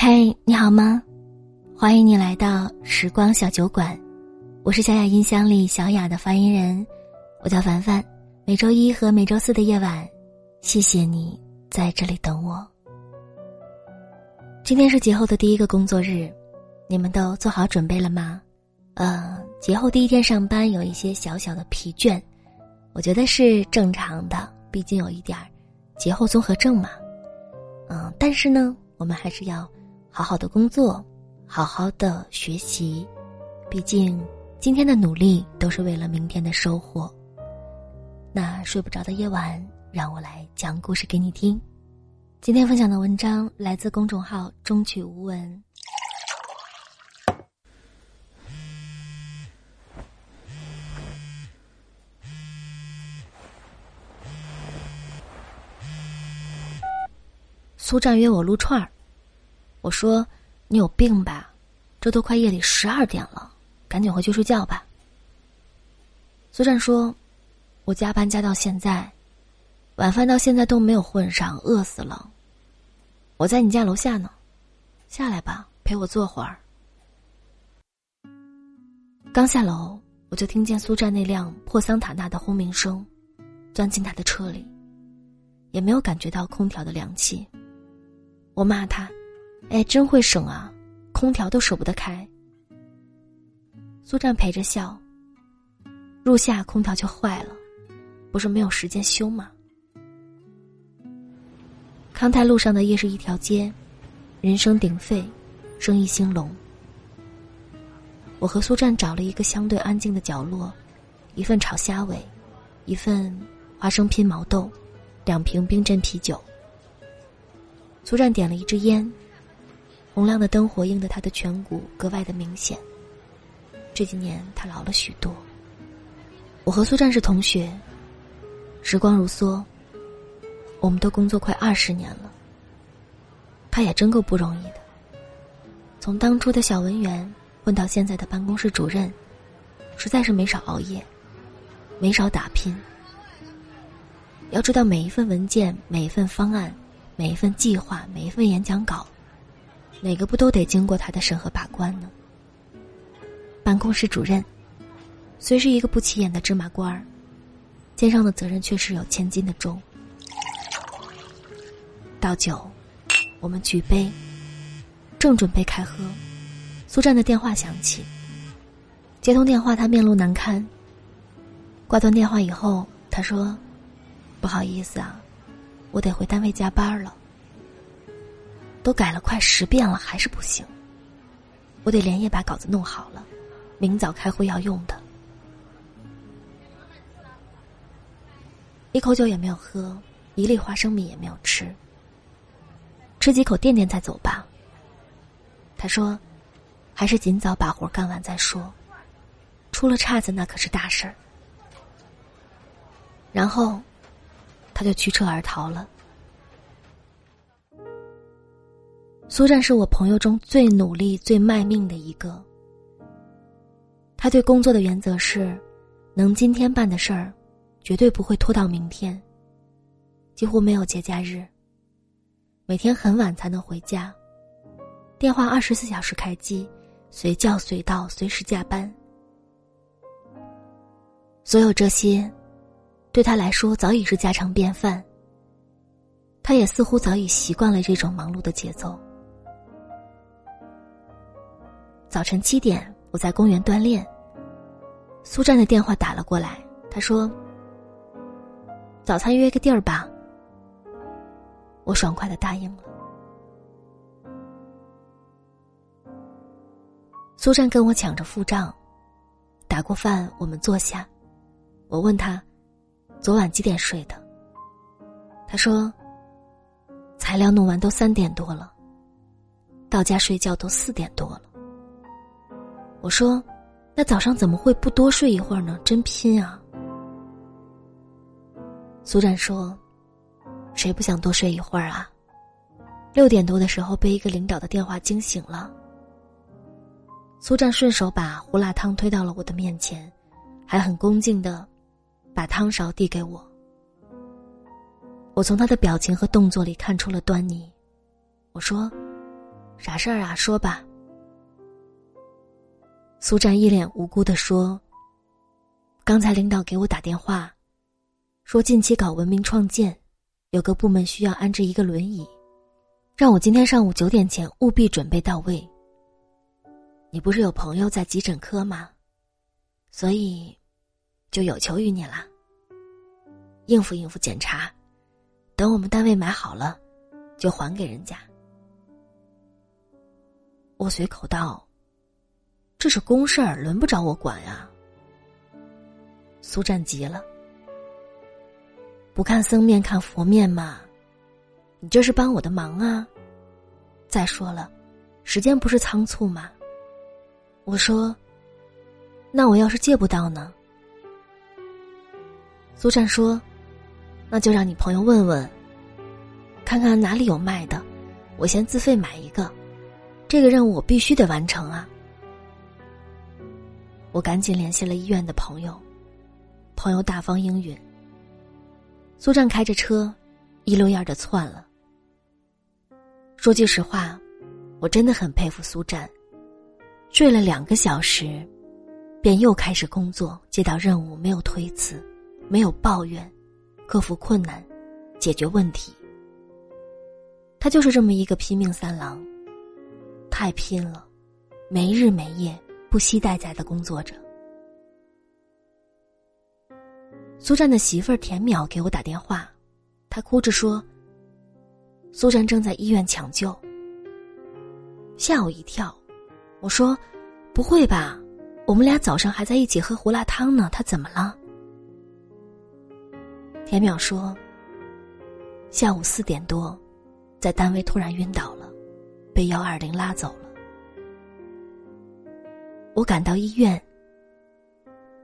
嘿，你好吗？欢迎你来到时光小酒馆，我是小雅音箱里小雅的发音人，我叫凡凡。每周一和每周四的夜晚，谢谢你在这里等我。今天是节后的第一个工作日，你们都做好准备了吗？呃，节后第一天上班有一些小小的疲倦，我觉得是正常的，毕竟有一点儿节后综合症嘛。嗯，但是呢，我们还是要好好的工作，好好的学习，毕竟今天的努力都是为了明天的收获。那睡不着的夜晚，让我来讲故事给你听。今天分享的文章来自公众号“中曲无闻”。苏战约我撸串儿，我说：“你有病吧？这都快夜里十二点了，赶紧回去睡觉吧。”苏战说。我加班加到现在，晚饭到现在都没有混上，饿死了。我在你家楼下呢，下来吧，陪我坐会儿。刚下楼，我就听见苏战那辆破桑塔纳的轰鸣声，钻进他的车里，也没有感觉到空调的凉气。我骂他：“哎，真会省啊，空调都舍不得开。”苏战陪着笑。入夏空调就坏了。不是没有时间修吗？康泰路上的夜市一条街，人声鼎沸，生意兴隆。我和苏战找了一个相对安静的角落，一份炒虾尾，一份花生拼毛豆，两瓶冰镇啤酒。苏战点了一支烟，红亮的灯火映得他的颧骨格外的明显。这几年他老了许多。我和苏战是同学。时光如梭，我们都工作快二十年了。他也真够不容易的，从当初的小文员混到现在的办公室主任，实在是没少熬夜，没少打拼。要知道，每一份文件、每一份方案、每一份计划、每一份演讲稿，哪个不都得经过他的审核把关呢？办公室主任，虽是一个不起眼的芝麻官儿。肩上的责任却是有千斤的重。倒酒，我们举杯，正准备开喝，苏战的电话响起。接通电话，他面露难堪。挂断电话以后，他说：“不好意思啊，我得回单位加班了。都改了快十遍了，还是不行。我得连夜把稿子弄好了，明早开会要用的。”一口酒也没有喝，一粒花生米也没有吃。吃几口垫垫再走吧。他说：“还是尽早把活干完再说，出了岔子那可是大事儿。”然后，他就驱车而逃了。苏战是我朋友中最努力、最卖命的一个。他对工作的原则是：能今天办的事儿。绝对不会拖到明天。几乎没有节假日。每天很晚才能回家，电话二十四小时开机，随叫随到，随时加班。所有这些，对他来说早已是家常便饭。他也似乎早已习惯了这种忙碌的节奏。早晨七点，我在公园锻炼。苏战的电话打了过来，他说。早餐约个地儿吧。我爽快的答应了。苏战跟我抢着付账，打过饭，我们坐下。我问他，昨晚几点睡的？他说，材料弄完都三点多了，到家睡觉都四点多了。我说，那早上怎么会不多睡一会儿呢？真拼啊！苏战说：“谁不想多睡一会儿啊？”六点多的时候被一个领导的电话惊醒了。苏战顺手把胡辣汤推到了我的面前，还很恭敬的把汤勺递给我。我从他的表情和动作里看出了端倪。我说：“啥事儿啊？说吧。苏战一脸无辜的说：“刚才领导给我打电话，说近期搞文明创建，有个部门需要安置一个轮椅，让我今天上午九点前务必准备到位。你不是有朋友在急诊科吗？所以，就有求于你了。应付应付检查，等我们单位买好了，就还给人家。”我随口道。这是公事儿，轮不着我管呀。苏战急了，不看僧面看佛面嘛，你这是帮我的忙啊。再说了，时间不是仓促吗？我说，那我要是借不到呢？苏战说，那就让你朋友问问，看看哪里有卖的，我先自费买一个，这个任务我必须得完成啊。我赶紧联系了医院的朋友，朋友大方应允。苏战开着车，一溜烟的窜了。说句实话，我真的很佩服苏战。睡了两个小时，便又开始工作，接到任务没有推辞，没有抱怨，克服困难，解决问题。他就是这么一个拼命三郎，太拼了，没日没夜。不惜代价的工作着。苏战的媳妇儿田淼给我打电话，她哭着说：“苏战正在医院抢救。”吓我一跳，我说：“不会吧？我们俩早上还在一起喝胡辣汤呢，他怎么了？”田淼说：“下午四点多，在单位突然晕倒了，被幺二零拉走了。”我赶到医院，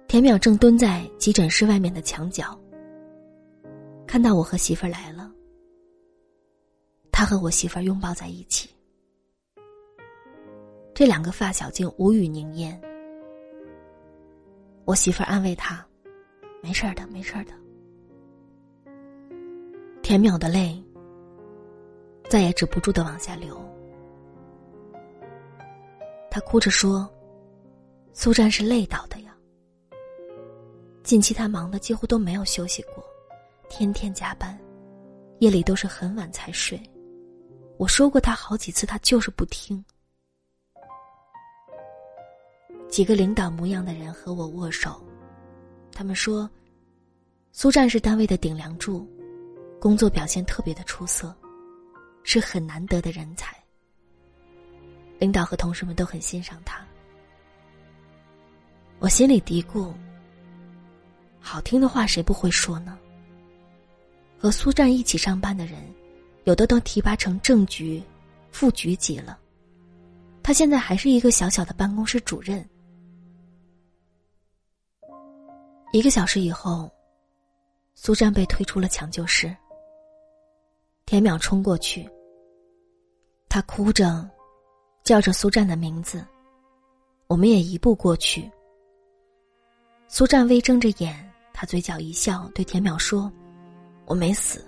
田淼正蹲在急诊室外面的墙角。看到我和媳妇儿来了，他和我媳妇儿拥抱在一起。这两个发小竟无语凝噎。我媳妇儿安慰他：“没事的，没事的。”田淼的泪再也止不住的往下流，他哭着说。苏战是累倒的呀。近期他忙的几乎都没有休息过，天天加班，夜里都是很晚才睡。我说过他好几次，他就是不听。几个领导模样的人和我握手，他们说，苏战是单位的顶梁柱，工作表现特别的出色，是很难得的人才。领导和同事们都很欣赏他。我心里嘀咕：好听的话谁不会说呢？和苏战一起上班的人，有的都提拔成正局、副局级了。他现在还是一个小小的办公室主任。一个小时以后，苏战被推出了抢救室。田淼冲过去，他哭着叫着苏战的名字，我们也一步过去。苏战微睁着眼，他嘴角一笑，对田淼说：“我没死，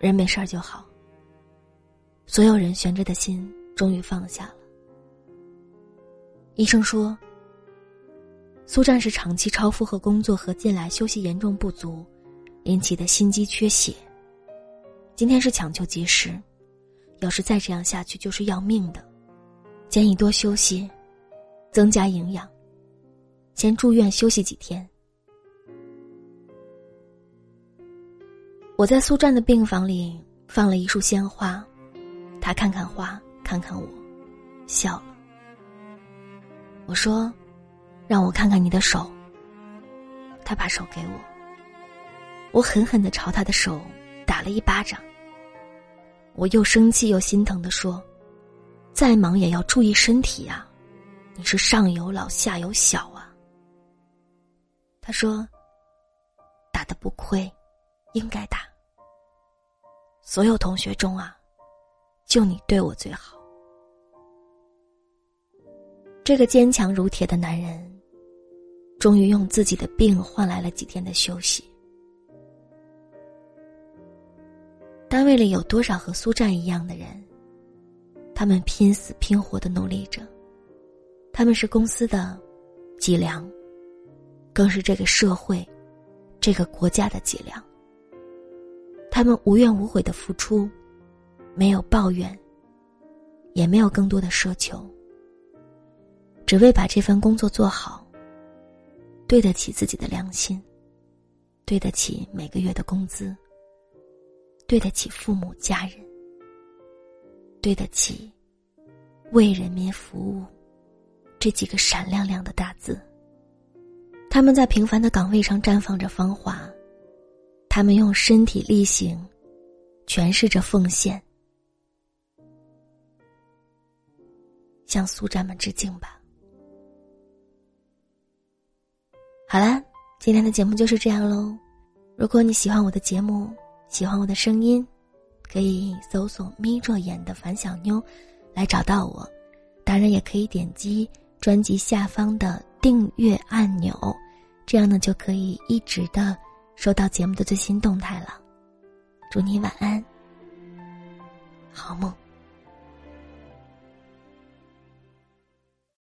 人没事儿就好。”所有人悬着的心终于放下了。医生说：“苏战是长期超负荷工作和近来休息严重不足引起的心肌缺血。今天是抢救及时，要是再这样下去就是要命的，建议多休息，增加营养。”先住院休息几天。我在苏战的病房里放了一束鲜花，他看看花，看看我，笑了。我说：“让我看看你的手。”他把手给我，我狠狠的朝他的手打了一巴掌。我又生气又心疼的说：“再忙也要注意身体啊，你是上有老下有小。”他说：“打的不亏，应该打。所有同学中啊，就你对我最好。”这个坚强如铁的男人，终于用自己的病换来了几天的休息。单位里有多少和苏战一样的人？他们拼死拼活的努力着，他们是公司的脊梁，更是这个社会、这个国家的脊梁。他们无怨无悔的付出，没有抱怨，也没有更多的奢求，只为把这份工作做好，对得起自己的良心，对得起每个月的工资，对得起父母家人。对得起“为人民服务”这几个闪亮亮的大字。他们在平凡的岗位上绽放着芳华，他们用身体力行诠释着奉献。向苏战们致敬吧！好啦，今天的节目就是这样喽。如果你喜欢我的节目，喜欢我的声音。可以搜索“眯着眼的樊小妞”来找到我，当然也可以点击专辑下方的订阅按钮，这样呢就可以一直的收到节目的最新动态了。祝你晚安，好梦。